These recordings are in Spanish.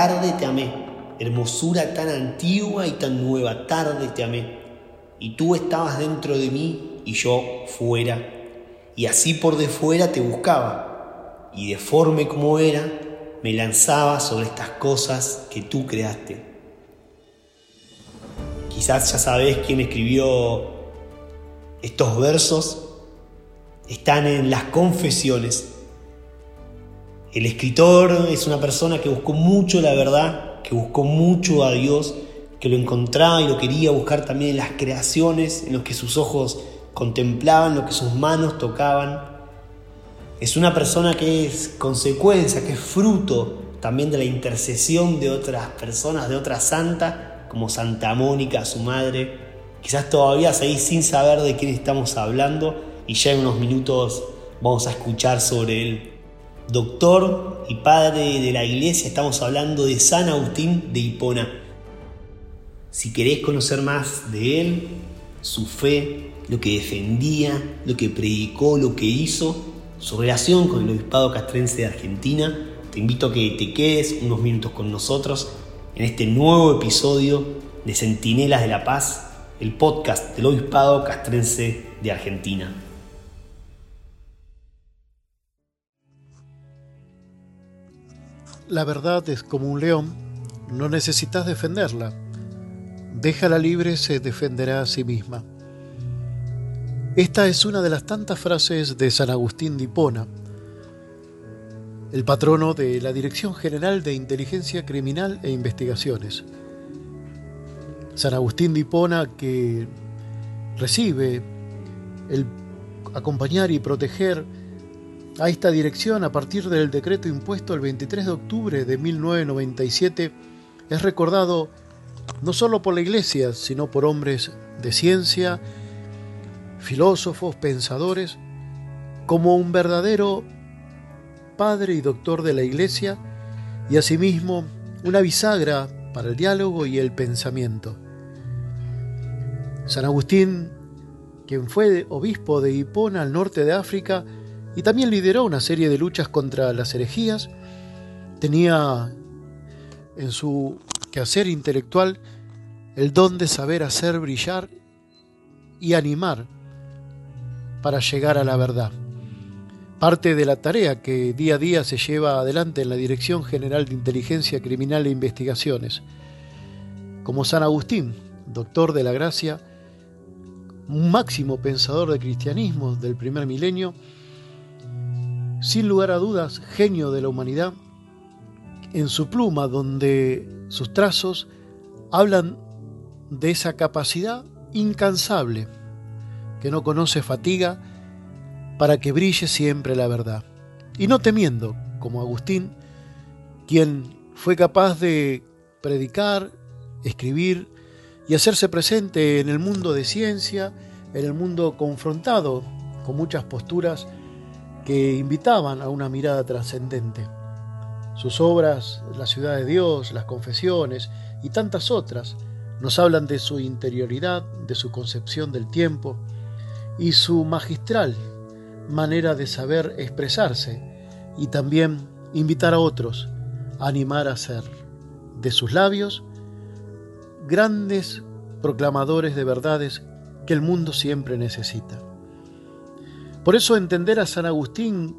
tarde te amé, hermosura tan antigua y tan nueva, tarde te amé. Y tú estabas dentro de mí y yo fuera, y así por de fuera te buscaba, y deforme como era, me lanzaba sobre estas cosas que tú creaste. Quizás ya sabes quién escribió estos versos, están en las confesiones. El escritor es una persona que buscó mucho la verdad, que buscó mucho a Dios, que lo encontraba y lo quería buscar también en las creaciones, en lo que sus ojos contemplaban, lo que sus manos tocaban. Es una persona que es consecuencia, que es fruto también de la intercesión de otras personas, de otras santas, como Santa Mónica, su madre. Quizás todavía seguís sin saber de quién estamos hablando y ya en unos minutos vamos a escuchar sobre él. Doctor y padre de la iglesia, estamos hablando de San Agustín de Hipona. Si querés conocer más de él, su fe, lo que defendía, lo que predicó, lo que hizo, su relación con el Obispado Castrense de Argentina, te invito a que te quedes unos minutos con nosotros en este nuevo episodio de Centinelas de la Paz, el podcast del Obispado Castrense de Argentina. La verdad es como un león, no necesitas defenderla. Déjala libre, se defenderá a sí misma. Esta es una de las tantas frases de San Agustín de Hipona, el patrono de la Dirección General de Inteligencia Criminal e Investigaciones. San Agustín de Hipona que recibe el acompañar y proteger a esta dirección a partir del decreto impuesto el 23 de octubre de 1997 es recordado no solo por la Iglesia, sino por hombres de ciencia, filósofos, pensadores, como un verdadero padre y doctor de la Iglesia y asimismo una bisagra para el diálogo y el pensamiento. San Agustín, quien fue obispo de Hipona al norte de África y también lideró una serie de luchas contra las herejías, tenía en su quehacer intelectual el don de saber hacer brillar y animar para llegar a la verdad. Parte de la tarea que día a día se lleva adelante en la Dirección General de Inteligencia Criminal e Investigaciones. Como San Agustín, doctor de la gracia, un máximo pensador de cristianismo del primer milenio, sin lugar a dudas, genio de la humanidad, en su pluma donde sus trazos hablan de esa capacidad incansable que no conoce fatiga para que brille siempre la verdad. Y no temiendo, como Agustín, quien fue capaz de predicar, escribir y hacerse presente en el mundo de ciencia, en el mundo confrontado con muchas posturas que invitaban a una mirada trascendente. Sus obras, La ciudad de Dios, Las confesiones y tantas otras nos hablan de su interioridad, de su concepción del tiempo y su magistral manera de saber expresarse y también invitar a otros a animar a ser de sus labios grandes proclamadores de verdades que el mundo siempre necesita. Por eso entender a San Agustín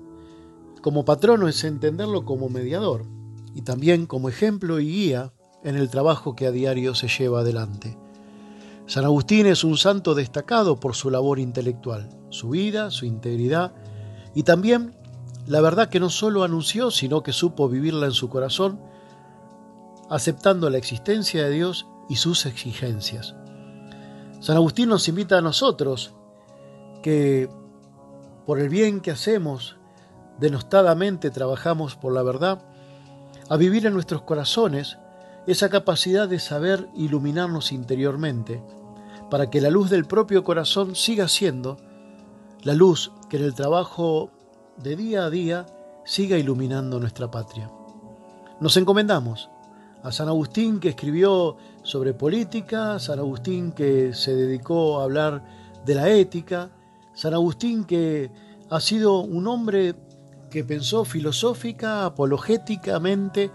como patrono es entenderlo como mediador y también como ejemplo y guía en el trabajo que a diario se lleva adelante. San Agustín es un santo destacado por su labor intelectual, su vida, su integridad y también la verdad que no solo anunció, sino que supo vivirla en su corazón, aceptando la existencia de Dios y sus exigencias. San Agustín nos invita a nosotros que por el bien que hacemos, denostadamente trabajamos por la verdad, a vivir en nuestros corazones esa capacidad de saber iluminarnos interiormente, para que la luz del propio corazón siga siendo la luz que en el trabajo de día a día siga iluminando nuestra patria. Nos encomendamos a San Agustín que escribió sobre política, San Agustín que se dedicó a hablar de la ética, San Agustín que ha sido un hombre que pensó filosófica, apologéticamente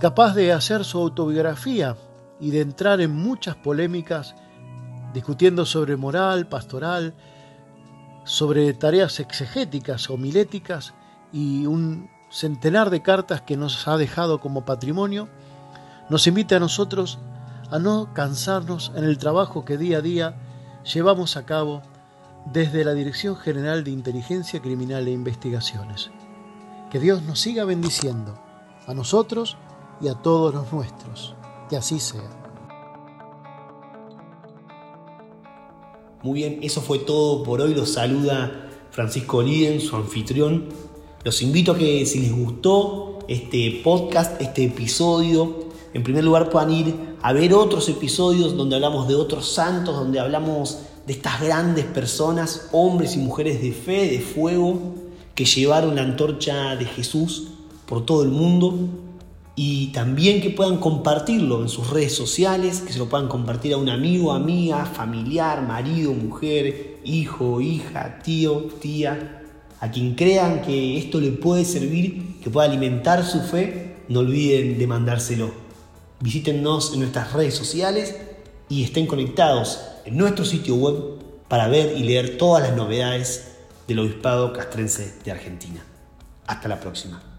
capaz de hacer su autobiografía y de entrar en muchas polémicas discutiendo sobre moral, pastoral, sobre tareas exegéticas o miléticas y un centenar de cartas que nos ha dejado como patrimonio, nos invita a nosotros a no cansarnos en el trabajo que día a día llevamos a cabo desde la Dirección General de Inteligencia Criminal e Investigaciones. Que Dios nos siga bendiciendo, a nosotros y a todos los nuestros. Que así sea. Muy bien, eso fue todo por hoy. Los saluda Francisco Liden, su anfitrión. Los invito a que si les gustó este podcast, este episodio, en primer lugar puedan ir a ver otros episodios donde hablamos de otros santos, donde hablamos de estas grandes personas, hombres y mujeres de fe, de fuego, que llevaron la antorcha de Jesús por todo el mundo y también que puedan compartirlo en sus redes sociales, que se lo puedan compartir a un amigo, amiga, familiar, marido, mujer, hijo, hija, tío, tía, a quien crean que esto le puede servir, que pueda alimentar su fe, no olviden de mandárselo. Visítenos en nuestras redes sociales y estén conectados en nuestro sitio web para ver y leer todas las novedades del Obispado Castrense de Argentina. Hasta la próxima.